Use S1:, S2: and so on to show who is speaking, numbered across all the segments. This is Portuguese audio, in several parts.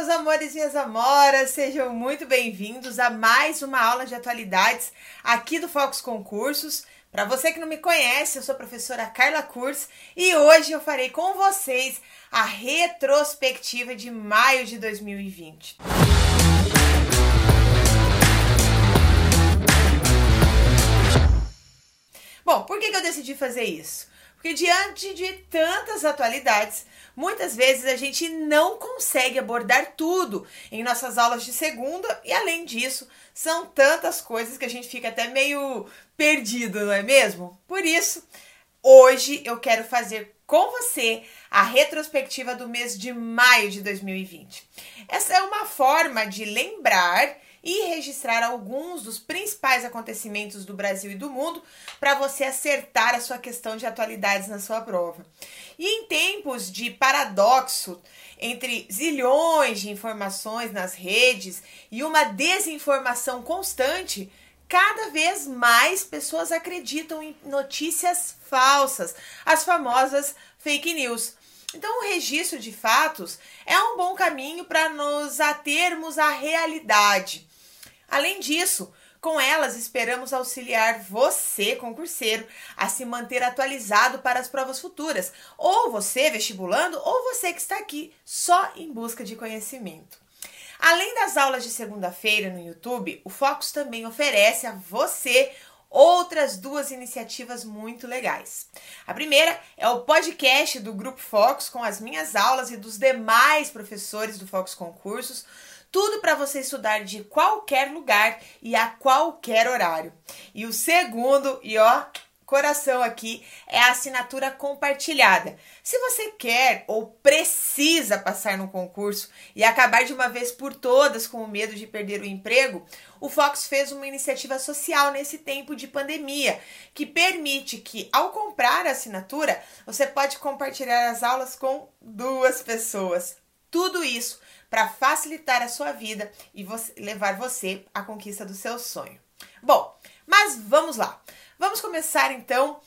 S1: meus amores minhas amoras, sejam muito bem-vindos a mais uma aula de atualidades aqui do Focus Concursos. Para você que não me conhece, eu sou a professora Carla Kurz e hoje eu farei com vocês a retrospectiva de maio de 2020. Bom, por que, eu decidi fazer isso? Porque diante de tantas atualidades, muitas vezes a gente não consegue abordar tudo em nossas aulas de segunda e além disso, são tantas coisas que a gente fica até meio perdido, não é mesmo? Por isso, hoje eu quero fazer com você a retrospectiva do mês de maio de 2020. Essa é uma forma de lembrar e registrar alguns dos principais acontecimentos do Brasil e do mundo para você acertar a sua questão de atualidades na sua prova. E em tempos de paradoxo entre zilhões de informações nas redes e uma desinformação constante, cada vez mais pessoas acreditam em notícias falsas, as famosas fake news. Então, o registro de fatos é um bom caminho para nos atermos à realidade. Além disso, com elas, esperamos auxiliar você, concurseiro, a se manter atualizado para as provas futuras, ou você, vestibulando, ou você que está aqui só em busca de conhecimento. Além das aulas de segunda-feira no YouTube, o Focus também oferece a você outras duas iniciativas muito legais. A primeira é o podcast do Grupo Focus com as minhas aulas e dos demais professores do Focus Concursos tudo para você estudar de qualquer lugar e a qualquer horário. E o segundo, e ó, coração aqui, é a assinatura compartilhada. Se você quer ou precisa passar no concurso e acabar de uma vez por todas com o medo de perder o emprego, o Fox fez uma iniciativa social nesse tempo de pandemia, que permite que, ao comprar a assinatura, você pode compartilhar as aulas com duas pessoas. Tudo isso para facilitar a sua vida e você, levar você à conquista do seu sonho. Bom, mas vamos lá. Vamos começar então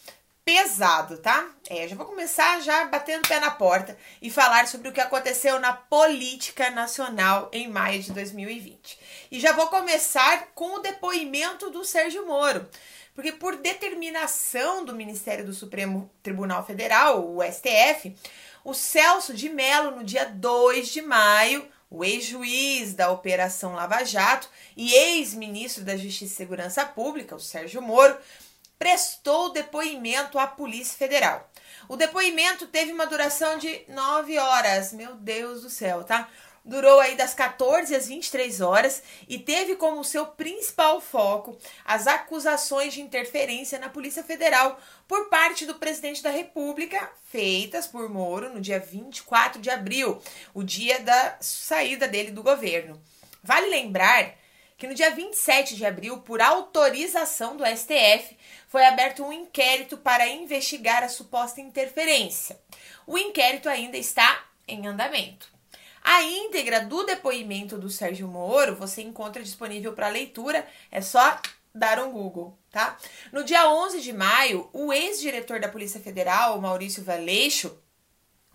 S1: pesado, tá? É, já vou começar já batendo o pé na porta e falar sobre o que aconteceu na política nacional em maio de 2020. E já vou começar com o depoimento do Sérgio Moro. Porque por determinação do Ministério do Supremo Tribunal Federal, o STF, o Celso de Mello, no dia 2 de maio, o ex-juiz da Operação Lava Jato e ex-ministro da Justiça e Segurança Pública, o Sérgio Moro, prestou depoimento à Polícia Federal. O depoimento teve uma duração de nove horas. Meu Deus do céu, tá? Durou aí das 14 às 23 horas e teve como seu principal foco as acusações de interferência na Polícia Federal por parte do presidente da República, feitas por Moro no dia 24 de abril, o dia da saída dele do governo. Vale lembrar que no dia 27 de abril, por autorização do STF, foi aberto um inquérito para investigar a suposta interferência. O inquérito ainda está em andamento. A íntegra do depoimento do Sérgio Moro você encontra disponível para leitura, é só dar um Google, tá? No dia 11 de maio, o ex-diretor da Polícia Federal, Maurício Valeixo,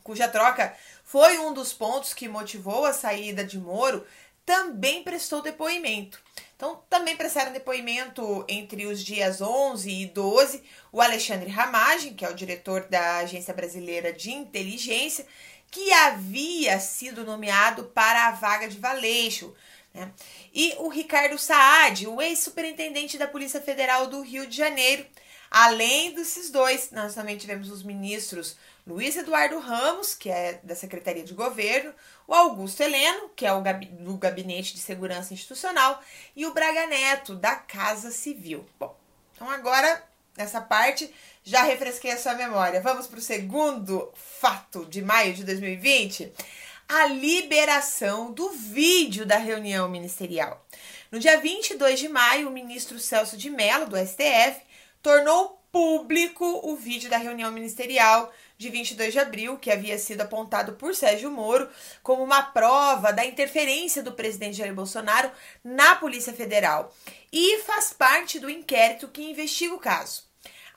S1: cuja troca foi um dos pontos que motivou a saída de Moro, também prestou depoimento. Então, também prestaram depoimento entre os dias 11 e 12 o Alexandre Ramagem, que é o diretor da Agência Brasileira de Inteligência, que havia sido nomeado para a vaga de Valeixo. Né? E o Ricardo Saad, o ex-superintendente da Polícia Federal do Rio de Janeiro. Além desses dois, nós também tivemos os ministros Luiz Eduardo Ramos, que é da Secretaria de Governo, o Augusto Heleno, que é o do Gabinete de Segurança Institucional, e o Braga Neto, da Casa Civil. Bom, então agora, nessa parte, já refresquei a sua memória. Vamos para o segundo fato de maio de 2020? A liberação do vídeo da reunião ministerial. No dia 22 de maio, o ministro Celso de Mello, do STF, tornou público o vídeo da reunião ministerial de 22 de abril, que havia sido apontado por Sérgio Moro como uma prova da interferência do presidente Jair Bolsonaro na Polícia Federal e faz parte do inquérito que investiga o caso.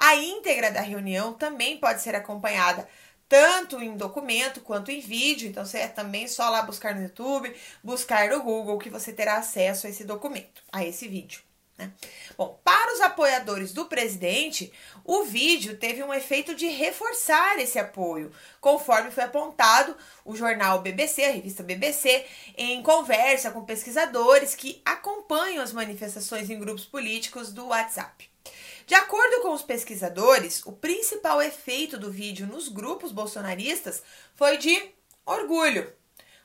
S1: A íntegra da reunião também pode ser acompanhada tanto em documento quanto em vídeo. Então você é também só lá buscar no YouTube, buscar no Google que você terá acesso a esse documento, a esse vídeo. Né? Bom, para os apoiadores do presidente, o vídeo teve um efeito de reforçar esse apoio, conforme foi apontado o jornal BBC, a revista BBC, em conversa com pesquisadores que acompanham as manifestações em grupos políticos do WhatsApp. De acordo com os pesquisadores, o principal efeito do vídeo nos grupos bolsonaristas foi de orgulho.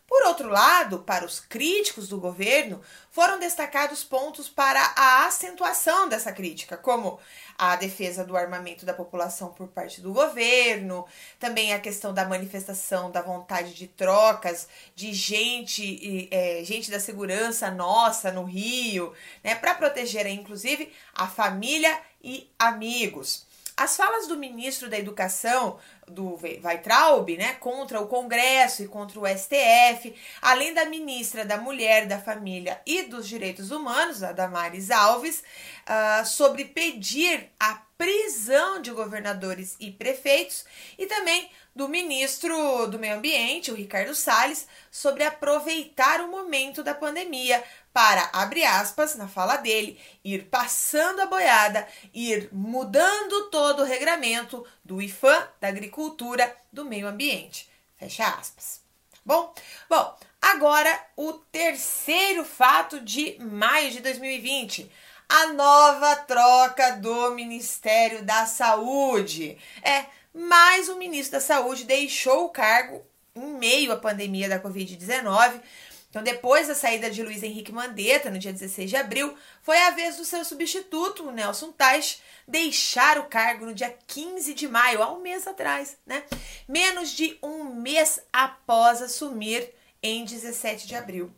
S1: Por outro lado, para os críticos do governo, foram destacados pontos para a acentuação dessa crítica, como a defesa do armamento da população por parte do governo, também a questão da manifestação da vontade de trocas de gente, é, gente da segurança nossa no Rio, né, para proteger, inclusive, a família e amigos. As falas do ministro da Educação, do Weitraub, né, contra o Congresso e contra o STF, além da ministra da Mulher, da Família e dos Direitos Humanos, a Damares Alves, uh, sobre pedir a prisão de governadores e prefeitos, e também do ministro do Meio Ambiente, o Ricardo Salles, sobre aproveitar o momento da pandemia para, abre aspas, na fala dele, ir passando a boiada, ir mudando todo o regramento do IFAM, da agricultura, do meio ambiente. Fecha aspas. Tá bom? Bom, agora o terceiro fato de maio de 2020 a nova troca do Ministério da Saúde. É, mais o ministro da Saúde deixou o cargo em meio à pandemia da Covid-19 então, depois da saída de Luiz Henrique Mandetta, no dia 16 de abril, foi a vez do seu substituto, Nelson Tais, deixar o cargo no dia 15 de maio, há um mês atrás, né? Menos de um mês após assumir em 17 de abril.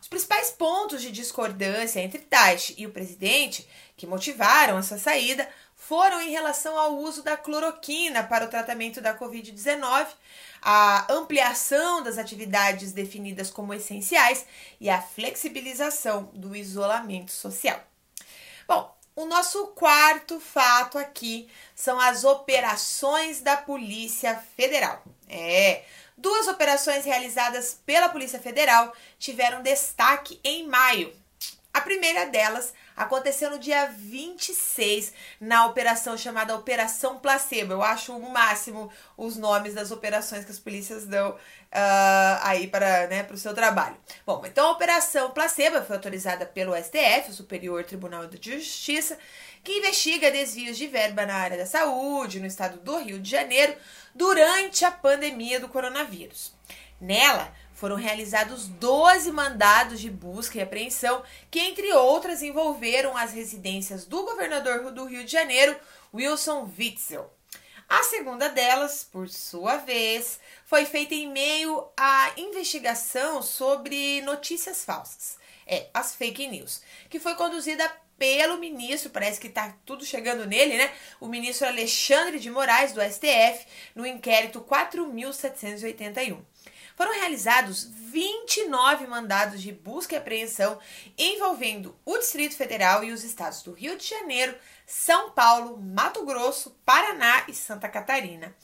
S1: Os principais pontos de discordância entre Tais e o presidente que motivaram essa saída foram em relação ao uso da cloroquina para o tratamento da Covid-19, a ampliação das atividades definidas como essenciais e a flexibilização do isolamento social. Bom, o nosso quarto fato aqui são as operações da Polícia Federal. É, duas operações realizadas pela Polícia Federal tiveram destaque em maio. A primeira delas aconteceu no dia 26, na operação chamada Operação Placebo. Eu acho o máximo os nomes das operações que as polícias dão uh, aí para né, o seu trabalho. Bom, então a Operação Placebo foi autorizada pelo STF, o Superior Tribunal de Justiça, que investiga desvios de verba na área da saúde no estado do Rio de Janeiro durante a pandemia do coronavírus. Nela, foram realizados 12 mandados de busca e apreensão, que, entre outras, envolveram as residências do governador do Rio de Janeiro, Wilson Witzel. A segunda delas, por sua vez, foi feita em meio à investigação sobre notícias falsas, é, as fake news, que foi conduzida pelo ministro, parece que tá tudo chegando nele, né? O ministro Alexandre de Moraes, do STF, no inquérito 4781 foram realizados 29 mandados de busca e apreensão envolvendo o Distrito Federal e os estados do Rio de Janeiro, São Paulo, Mato Grosso, Paraná e Santa Catarina.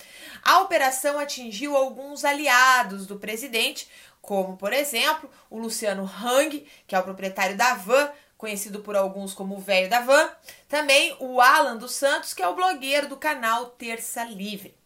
S1: A operação atingiu alguns aliados do presidente, como, por exemplo, o Luciano Hang, que é o proprietário da Van, conhecido por alguns como o velho da van, também o Alan dos Santos, que é o blogueiro do canal Terça Livre.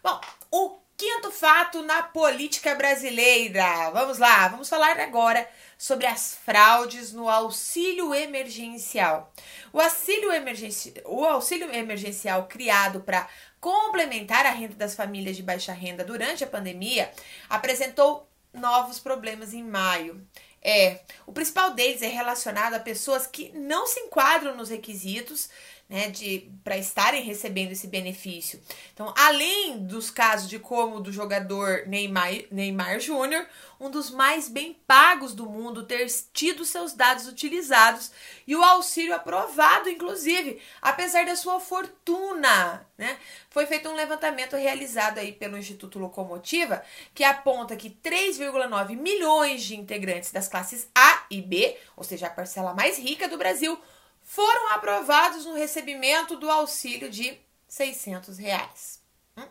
S1: Bom, o Quinto fato na política brasileira. Vamos lá, vamos falar agora sobre as fraudes no auxílio emergencial. O auxílio, emergenci... o auxílio emergencial criado para complementar a renda das famílias de baixa renda durante a pandemia apresentou novos problemas em maio. É, o principal deles é relacionado a pessoas que não se enquadram nos requisitos né, de para estarem recebendo esse benefício. Então, além dos casos de como do jogador Neymar, Neymar Júnior, um dos mais bem pagos do mundo, ter tido seus dados utilizados e o auxílio aprovado, inclusive, apesar da sua fortuna, né? Foi feito um levantamento realizado aí pelo Instituto Locomotiva, que aponta que 3,9 milhões de integrantes das classes A e B, ou seja, a parcela mais rica do Brasil, foram aprovados no recebimento do auxílio de 600 reais. Hum?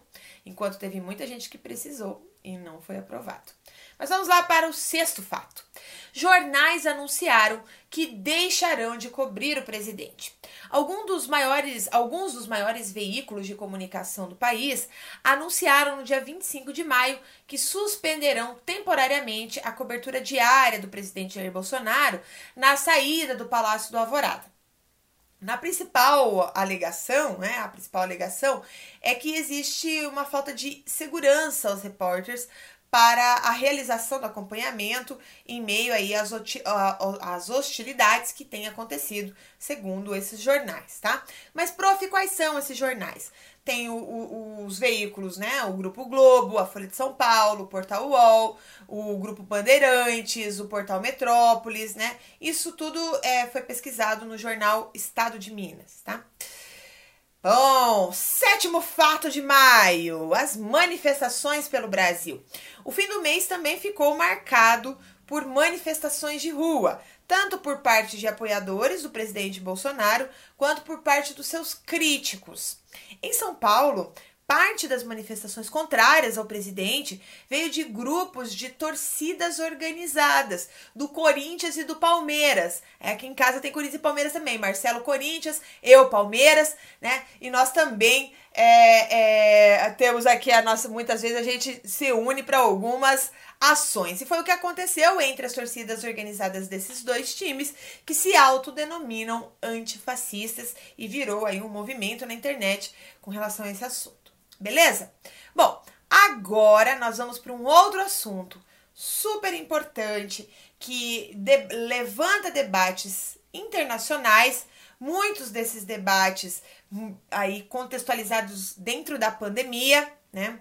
S1: enquanto teve muita gente que precisou e não foi aprovado. Mas vamos lá para o sexto fato. Jornais anunciaram que deixarão de cobrir o presidente. Alguns dos maiores, alguns dos maiores veículos de comunicação do país anunciaram no dia 25 de maio que suspenderão temporariamente a cobertura diária do presidente Jair Bolsonaro na saída do Palácio do Alvorada. Na principal alegação, né, a principal alegação é que existe uma falta de segurança aos repórteres para a realização do acompanhamento em meio aí às, às hostilidades que têm acontecido, segundo esses jornais, tá? Mas, prof, quais são esses jornais? Tem o, o, os veículos, né? O Grupo Globo, a Folha de São Paulo, o Portal UOL, o Grupo Bandeirantes, o Portal Metrópolis, né? Isso tudo é, foi pesquisado no jornal Estado de Minas, tá? Bom, sétimo fato de maio: as manifestações pelo Brasil. O fim do mês também ficou marcado por manifestações de rua, tanto por parte de apoiadores do presidente Bolsonaro quanto por parte dos seus críticos. Em São Paulo, Parte das manifestações contrárias ao presidente veio de grupos de torcidas organizadas, do Corinthians e do Palmeiras. É, aqui em casa tem Corinthians e Palmeiras também. Marcelo Corinthians, eu Palmeiras, né? E nós também é, é, temos aqui a nossa. Muitas vezes a gente se une para algumas ações. E foi o que aconteceu entre as torcidas organizadas desses dois times, que se autodenominam antifascistas e virou aí um movimento na internet com relação a esse assunto. Beleza? Bom, agora nós vamos para um outro assunto super importante que de levanta debates internacionais, muitos desses debates hum, aí contextualizados dentro da pandemia, né?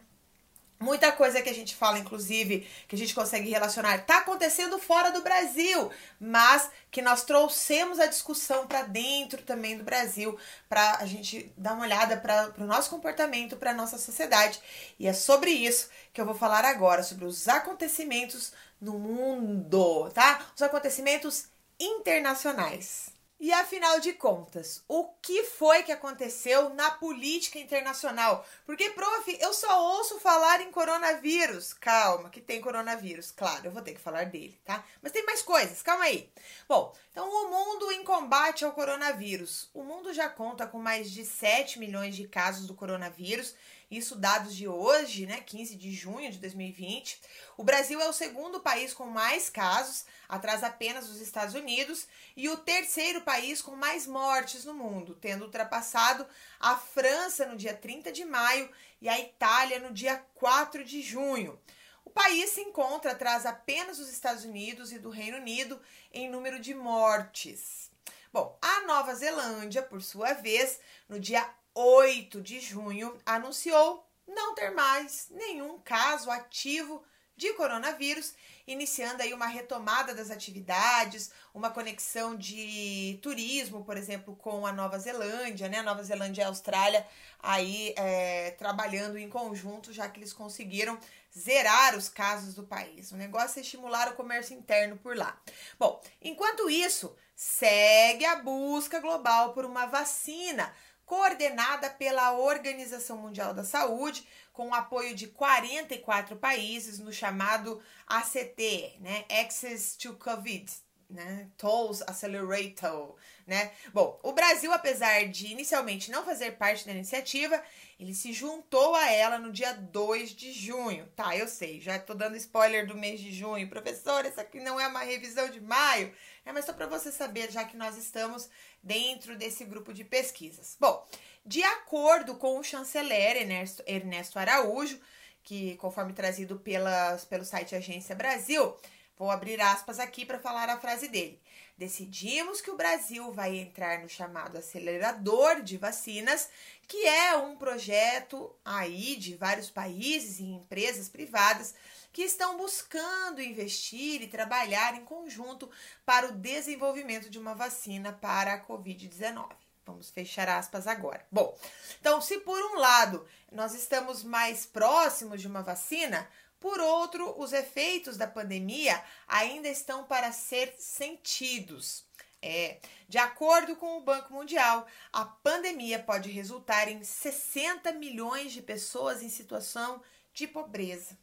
S1: Muita coisa que a gente fala, inclusive, que a gente consegue relacionar, está acontecendo fora do Brasil, mas que nós trouxemos a discussão para dentro também do Brasil, para a gente dar uma olhada para o nosso comportamento, para a nossa sociedade. E é sobre isso que eu vou falar agora, sobre os acontecimentos no mundo, tá? Os acontecimentos internacionais. E afinal de contas, o que foi que aconteceu na política internacional? Porque, prof, eu só ouço falar em coronavírus. Calma, que tem coronavírus. Claro, eu vou ter que falar dele, tá? Mas tem mais coisas, calma aí. Bom, então o mundo em combate ao coronavírus. O mundo já conta com mais de 7 milhões de casos do coronavírus isso dados de hoje, né, 15 de junho de 2020. O Brasil é o segundo país com mais casos, atrás apenas dos Estados Unidos, e o terceiro país com mais mortes no mundo, tendo ultrapassado a França no dia 30 de maio e a Itália no dia 4 de junho. O país se encontra atrás apenas dos Estados Unidos e do Reino Unido em número de mortes. Bom, a Nova Zelândia, por sua vez, no dia 8 de junho, anunciou não ter mais nenhum caso ativo de coronavírus, iniciando aí uma retomada das atividades, uma conexão de turismo, por exemplo, com a Nova Zelândia, né? A Nova Zelândia e a Austrália aí é, trabalhando em conjunto, já que eles conseguiram zerar os casos do país. O negócio é estimular o comércio interno por lá. Bom, enquanto isso, segue a busca global por uma vacina coordenada pela Organização Mundial da Saúde, com o apoio de 44 países no chamado ACT, né? Access to COVID, né? Tolls Accelerator, né? Bom, o Brasil, apesar de inicialmente não fazer parte da iniciativa, ele se juntou a ela no dia 2 de junho. Tá, eu sei, já tô dando spoiler do mês de junho. Professor, isso aqui não é uma revisão de maio. É, mas só para você saber, já que nós estamos dentro desse grupo de pesquisas. Bom, de acordo com o chanceler Ernesto, Ernesto Araújo, que conforme trazido pela, pelo site Agência Brasil, vou abrir aspas aqui para falar a frase dele. Decidimos que o Brasil vai entrar no chamado acelerador de vacinas, que é um projeto aí de vários países e empresas privadas que estão buscando investir e trabalhar em conjunto para o desenvolvimento de uma vacina para a Covid-19. Vamos fechar aspas agora. Bom, então, se por um lado nós estamos mais próximos de uma vacina, por outro, os efeitos da pandemia ainda estão para ser sentidos. É, de acordo com o Banco Mundial, a pandemia pode resultar em 60 milhões de pessoas em situação de pobreza.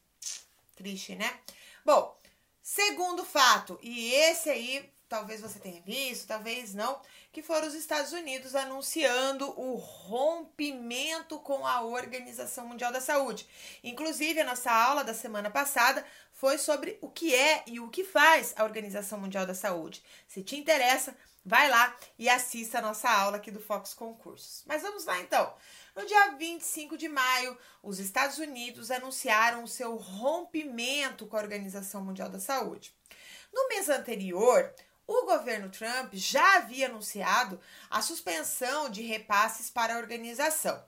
S1: Triste, né? Bom, segundo fato, e esse aí talvez você tenha visto, talvez não, que foram os Estados Unidos anunciando o rompimento com a Organização Mundial da Saúde. Inclusive, a nossa aula da semana passada foi sobre o que é e o que faz a Organização Mundial da Saúde. Se te interessa, vai lá e assista a nossa aula aqui do Fox Concursos. Mas vamos lá então. No dia 25 de maio, os Estados Unidos anunciaram o seu rompimento com a Organização Mundial da Saúde. No mês anterior, o governo Trump já havia anunciado a suspensão de repasses para a organização.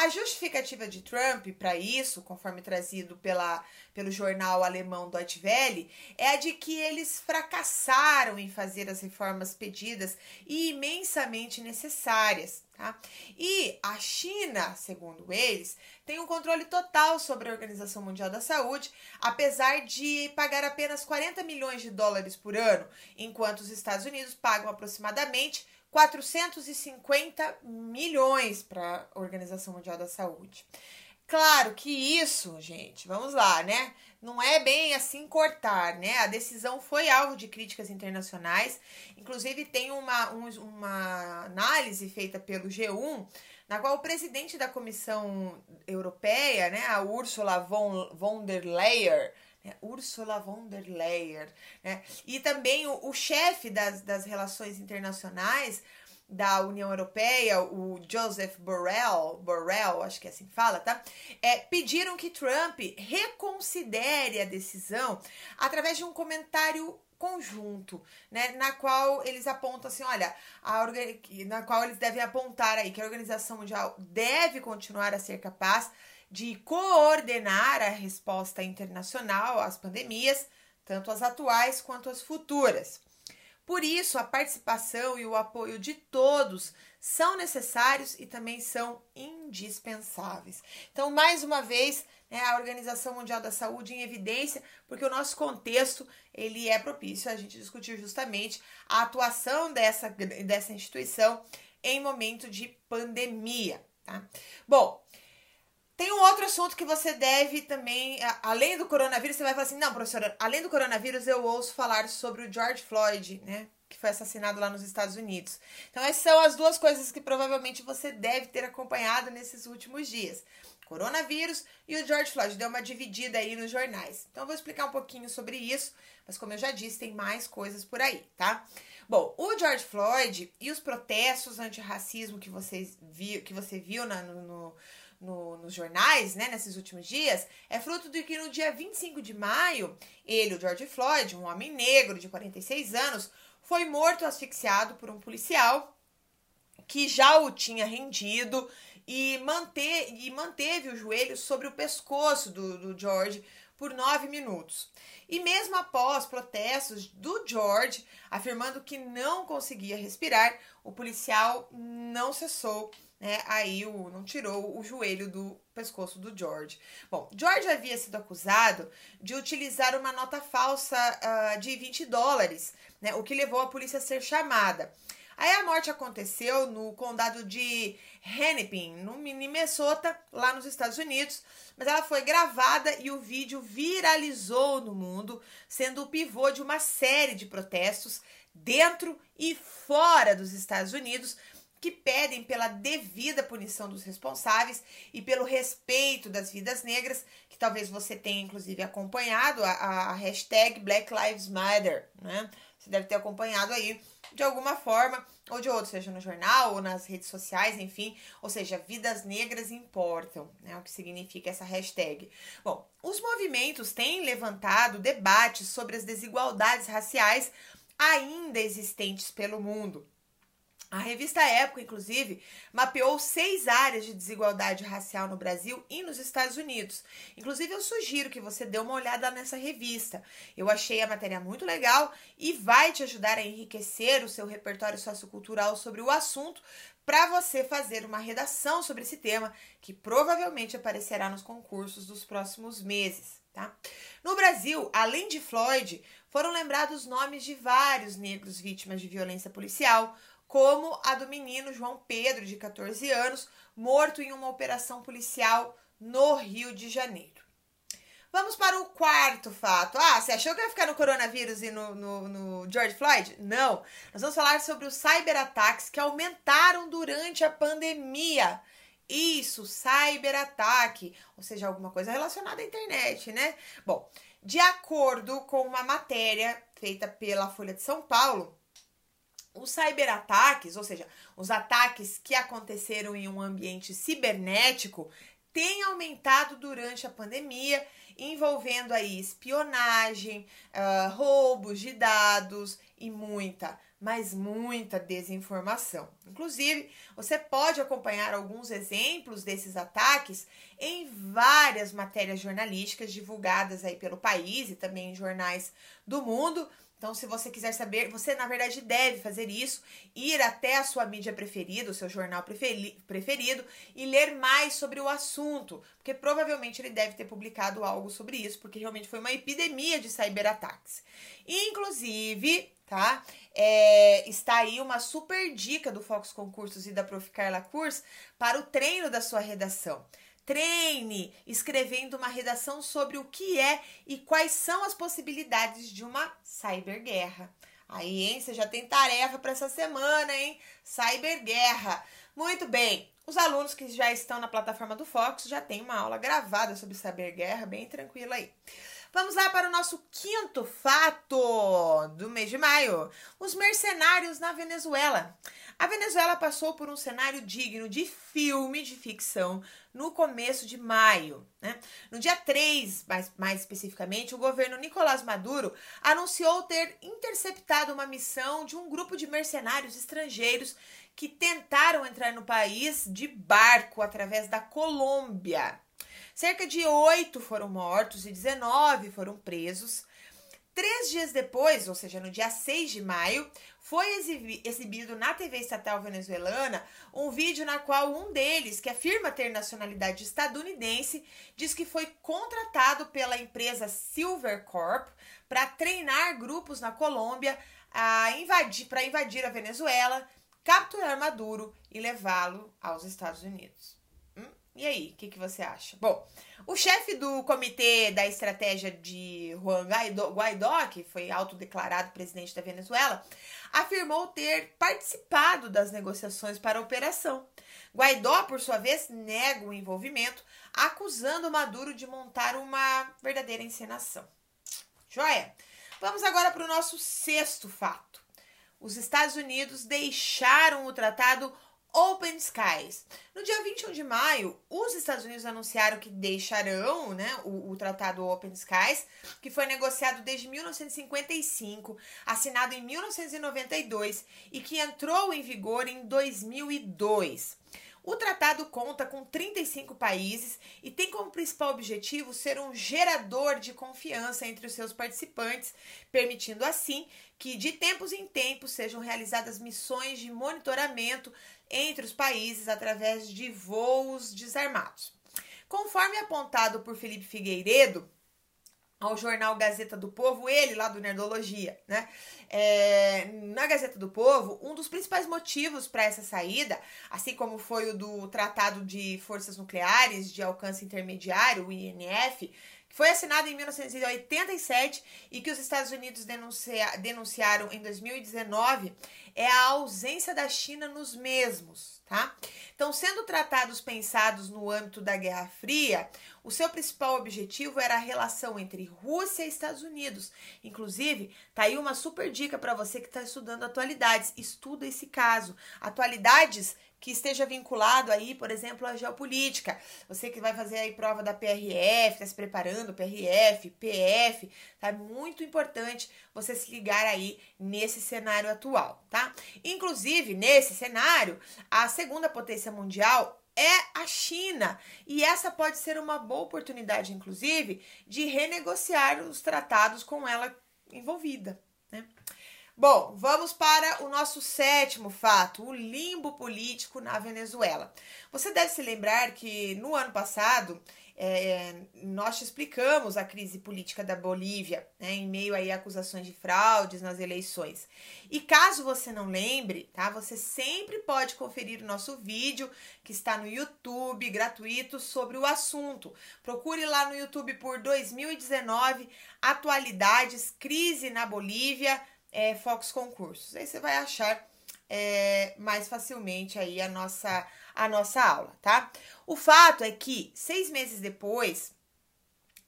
S1: A justificativa de Trump para isso, conforme trazido pela, pelo jornal alemão Deutsche Welle, é a de que eles fracassaram em fazer as reformas pedidas e imensamente necessárias. Tá? E a China, segundo eles, tem um controle total sobre a Organização Mundial da Saúde, apesar de pagar apenas 40 milhões de dólares por ano, enquanto os Estados Unidos pagam aproximadamente 450 milhões para a Organização Mundial da Saúde. Claro que isso, gente, vamos lá, né? Não é bem assim cortar, né? A decisão foi alvo de críticas internacionais. Inclusive, tem uma, um, uma análise feita pelo G1, na qual o presidente da Comissão Europeia, né, a Ursula von, von der Leyen, né, Ursula von der Leyen, né, e também o, o chefe das, das relações internacionais, da União Europeia, o Joseph Borrell, Borrell, acho que é assim que fala, tá? É, pediram que Trump reconsidere a decisão através de um comentário conjunto, né, na qual eles apontam assim, olha, a na qual eles devem apontar aí que a Organização Mundial deve continuar a ser capaz de coordenar a resposta internacional às pandemias, tanto as atuais quanto as futuras. Por isso, a participação e o apoio de todos são necessários e também são indispensáveis. Então, mais uma vez, né, a Organização Mundial da Saúde em evidência, porque o nosso contexto ele é propício a gente discutir justamente a atuação dessa, dessa instituição em momento de pandemia. Tá? Bom, tem um outro assunto que você deve também, além do coronavírus, você vai falar assim: não, professora, além do coronavírus, eu ouço falar sobre o George Floyd, né? Que foi assassinado lá nos Estados Unidos. Então, essas são as duas coisas que provavelmente você deve ter acompanhado nesses últimos dias: coronavírus e o George Floyd. Deu uma dividida aí nos jornais. Então, eu vou explicar um pouquinho sobre isso, mas como eu já disse, tem mais coisas por aí, tá? Bom, o George Floyd e os protestos antirracismo que, vocês viu, que você viu na, no, no no, nos jornais, né, nesses últimos dias, é fruto de que no dia 25 de maio, ele, o George Floyd, um homem negro de 46 anos, foi morto asfixiado por um policial que já o tinha rendido e, manter, e manteve o joelho sobre o pescoço do, do George por nove minutos. E mesmo após protestos do George afirmando que não conseguia respirar, o policial não cessou né? Aí o, não tirou o joelho do pescoço do George. Bom, George havia sido acusado de utilizar uma nota falsa uh, de 20 dólares, né? O que levou a polícia a ser chamada. Aí a morte aconteceu no condado de Hennepin, no Minnesota, lá nos Estados Unidos, mas ela foi gravada e o vídeo viralizou no mundo, sendo o pivô de uma série de protestos dentro e fora dos Estados Unidos que pedem pela devida punição dos responsáveis e pelo respeito das vidas negras, que talvez você tenha inclusive acompanhado a, a hashtag Black Lives Matter, né? Você deve ter acompanhado aí de alguma forma ou de outra, seja no jornal ou nas redes sociais, enfim, ou seja, vidas negras importam, né? O que significa essa hashtag. Bom, os movimentos têm levantado debates sobre as desigualdades raciais ainda existentes pelo mundo. A revista Época, inclusive, mapeou seis áreas de desigualdade racial no Brasil e nos Estados Unidos. Inclusive, eu sugiro que você dê uma olhada nessa revista. Eu achei a matéria muito legal e vai te ajudar a enriquecer o seu repertório sociocultural sobre o assunto para você fazer uma redação sobre esse tema que provavelmente aparecerá nos concursos dos próximos meses. Tá? No Brasil, além de Floyd, foram lembrados nomes de vários negros vítimas de violência policial, como a do menino João Pedro, de 14 anos, morto em uma operação policial no Rio de Janeiro. Vamos para o quarto fato. Ah, você achou que ia ficar no coronavírus e no, no, no, George Floyd? Não. Nós vamos falar sobre os cyberataques que aumentaram durante a pandemia. Isso, cyberataque, ou seja, alguma coisa relacionada à internet, né? Bom, de acordo com uma matéria feita pela Folha de São Paulo, os cyberataques, ou seja, os ataques que aconteceram em um ambiente cibernético, têm aumentado durante a pandemia, envolvendo aí espionagem, uh, roubos de dados e muita, mas muita desinformação. Inclusive, você pode acompanhar alguns exemplos desses ataques em várias matérias jornalísticas divulgadas aí pelo país e também em jornais do mundo. Então, se você quiser saber, você na verdade deve fazer isso, ir até a sua mídia preferida, o seu jornal preferido e ler mais sobre o assunto, porque provavelmente ele deve ter publicado algo sobre isso, porque realmente foi uma epidemia de cyberataques. Inclusive, tá? É, está aí uma super dica do Fox Concursos e da Prof. Carla Kurs para o treino da sua redação. Treine escrevendo uma redação sobre o que é e quais são as possibilidades de uma cyberguerra. Aí, hein? Você já tem tarefa para essa semana, hein? Cyberguerra. Muito bem. Os alunos que já estão na plataforma do Fox já têm uma aula gravada sobre cyberguerra, bem tranquila aí. Vamos lá para o nosso quinto fato do mês de maio: os mercenários na Venezuela. A Venezuela passou por um cenário digno de filme de ficção no começo de maio. Né? No dia 3, mais, mais especificamente, o governo Nicolás Maduro anunciou ter interceptado uma missão de um grupo de mercenários estrangeiros que tentaram entrar no país de barco através da Colômbia. Cerca de oito foram mortos e 19 foram presos. Três dias depois, ou seja, no dia 6 de maio, foi exibido na TV estatal venezuelana um vídeo na qual um deles, que afirma ter nacionalidade estadunidense, diz que foi contratado pela empresa Silver Corp para treinar grupos na Colômbia a invadir, para invadir a Venezuela, capturar Maduro e levá-lo aos Estados Unidos. E aí, o que, que você acha? Bom, o chefe do comitê da estratégia de Juan Guaidó, que foi autodeclarado presidente da Venezuela, afirmou ter participado das negociações para a operação. Guaidó, por sua vez, nega o envolvimento, acusando Maduro de montar uma verdadeira encenação. Joia? Vamos agora para o nosso sexto fato. Os Estados Unidos deixaram o tratado Open Skies. No dia 21 de maio, os Estados Unidos anunciaram que deixarão né, o, o, Tratado Open Skies, que foi negociado desde 1955, assinado em 1992 e que entrou em vigor em 2002. O tratado conta com 35 países e tem como principal objetivo ser um gerador de confiança entre os seus participantes, permitindo assim que de tempos em tempos sejam realizadas missões de monitoramento entre os países através de voos desarmados. Conforme apontado por Felipe Figueiredo, ao jornal Gazeta do Povo, ele lá do Nerdologia, né? É, na Gazeta do Povo, um dos principais motivos para essa saída, assim como foi o do Tratado de Forças Nucleares de Alcance Intermediário, o INF, foi assinado em 1987 e que os Estados Unidos denuncia, denunciaram em 2019, é a ausência da China nos mesmos, tá? Então, sendo tratados pensados no âmbito da Guerra Fria, o seu principal objetivo era a relação entre Rússia e Estados Unidos. Inclusive, tá aí uma super dica para você que está estudando atualidades. Estuda esse caso. Atualidades que esteja vinculado aí, por exemplo, à geopolítica. Você que vai fazer aí prova da PRF, está se preparando, PRF, PF, tá muito importante você se ligar aí nesse cenário atual, tá? Inclusive, nesse cenário, a segunda potência mundial é a China. E essa pode ser uma boa oportunidade, inclusive, de renegociar os tratados com ela envolvida. Né? Bom, vamos para o nosso sétimo fato, o limbo político na Venezuela. Você deve se lembrar que no ano passado é, nós te explicamos a crise política da Bolívia, né, em meio aí a acusações de fraudes nas eleições. E caso você não lembre, tá, você sempre pode conferir o nosso vídeo que está no YouTube, gratuito, sobre o assunto. Procure lá no YouTube por 2019, atualidades, crise na Bolívia, é, Concursos. Aí você vai achar é, mais facilmente aí a nossa, a nossa aula, tá? O fato é que seis meses depois,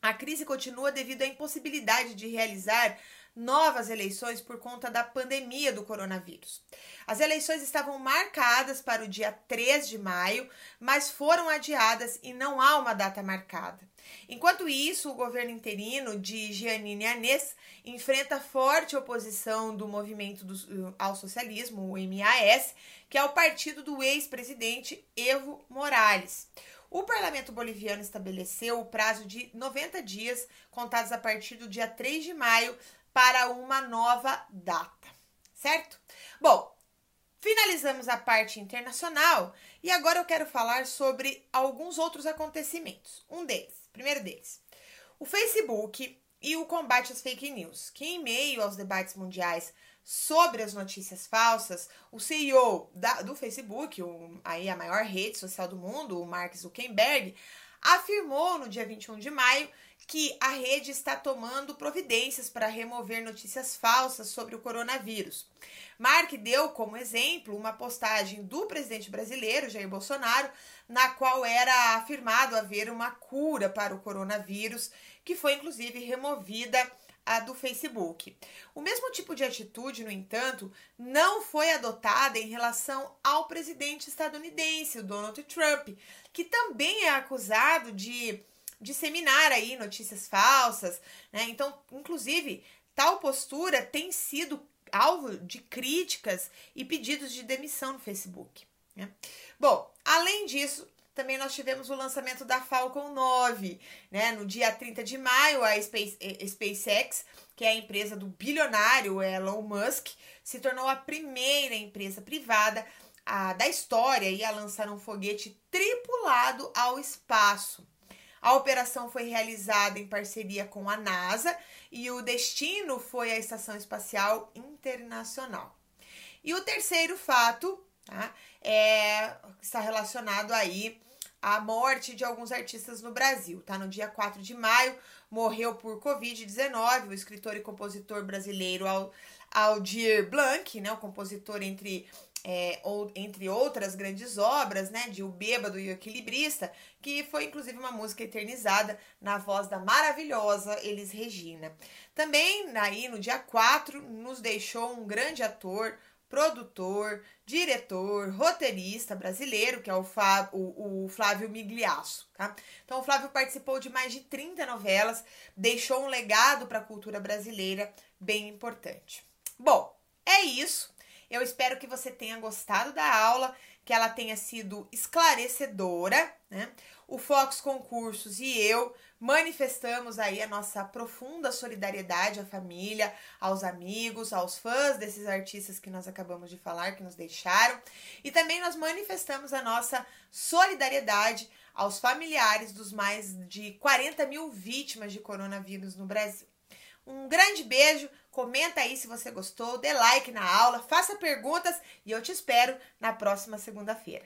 S1: a crise continua devido à impossibilidade de realizar novas eleições por conta da pandemia do coronavírus. As eleições estavam marcadas para o dia 3 de maio, mas foram adiadas e não há uma data marcada. Enquanto isso, o governo interino de Giannini Anês enfrenta forte oposição do movimento do, ao socialismo, o MAS, que é o partido do ex-presidente Evo Morales. O parlamento boliviano estabeleceu o prazo de 90 dias, contados a partir do dia 3 de maio, para uma nova data, certo? Bom, finalizamos a parte internacional e agora eu quero falar sobre alguns outros acontecimentos. Um deles, primeiro deles, o Facebook e o combate às fake news, que em meio aos debates mundiais sobre as notícias falsas, o CEO da, do Facebook, o, aí a maior rede social do mundo, o Mark Zuckerberg, afirmou no dia 21 de maio que a rede está tomando providências para remover notícias falsas sobre o coronavírus. Mark deu como exemplo uma postagem do presidente brasileiro, Jair Bolsonaro, na qual era afirmado haver uma cura para o coronavírus, que foi inclusive removida a do Facebook. O mesmo tipo de atitude, no entanto, não foi adotada em relação ao presidente estadunidense, Donald Trump, que também é acusado de disseminar aí notícias falsas, né? Então, inclusive, tal postura tem sido alvo de críticas e pedidos de demissão no Facebook. Né? Bom, além disso, também nós tivemos o lançamento da Falcon 9, né? No dia 30 de maio, a Space, a SpaceX, que é a empresa do bilionário Elon Musk, se tornou a primeira empresa privada a, da história a lançar um foguete tripulado ao espaço. A operação foi realizada em parceria com a NASA e o destino foi a Estação Espacial Internacional. E o terceiro fato tá, é, está relacionado aí à morte de alguns artistas no Brasil. Tá? No dia 4 de maio, morreu por Covid-19 o escritor e compositor brasileiro Aldir Blanc, né, o compositor entre é, ou, entre outras grandes obras, né, de O Bêbado e o Equilibrista, que foi inclusive uma música eternizada na voz da maravilhosa Elis Regina. Também, aí, no dia 4, nos deixou um grande ator, produtor, diretor, roteirista brasileiro, que é o, o, o, Flávio Migliasso. Tá? Então, o Flávio participou de mais de 30 novelas, deixou um legado para a cultura brasileira bem importante. Bom, é isso. Eu espero que você tenha gostado da aula, que ela tenha sido esclarecedora, né? O Fox Concursos e eu manifestamos aí a nossa profunda solidariedade à família, aos amigos, aos fãs desses artistas que nós acabamos de falar, que nos deixaram. E também nós manifestamos a nossa solidariedade aos familiares dos mais de 40 mil vítimas de coronavírus no Brasil. Um grande beijo, comenta aí se você gostou, dê like na aula, faça perguntas e eu te espero na próxima segunda-feira.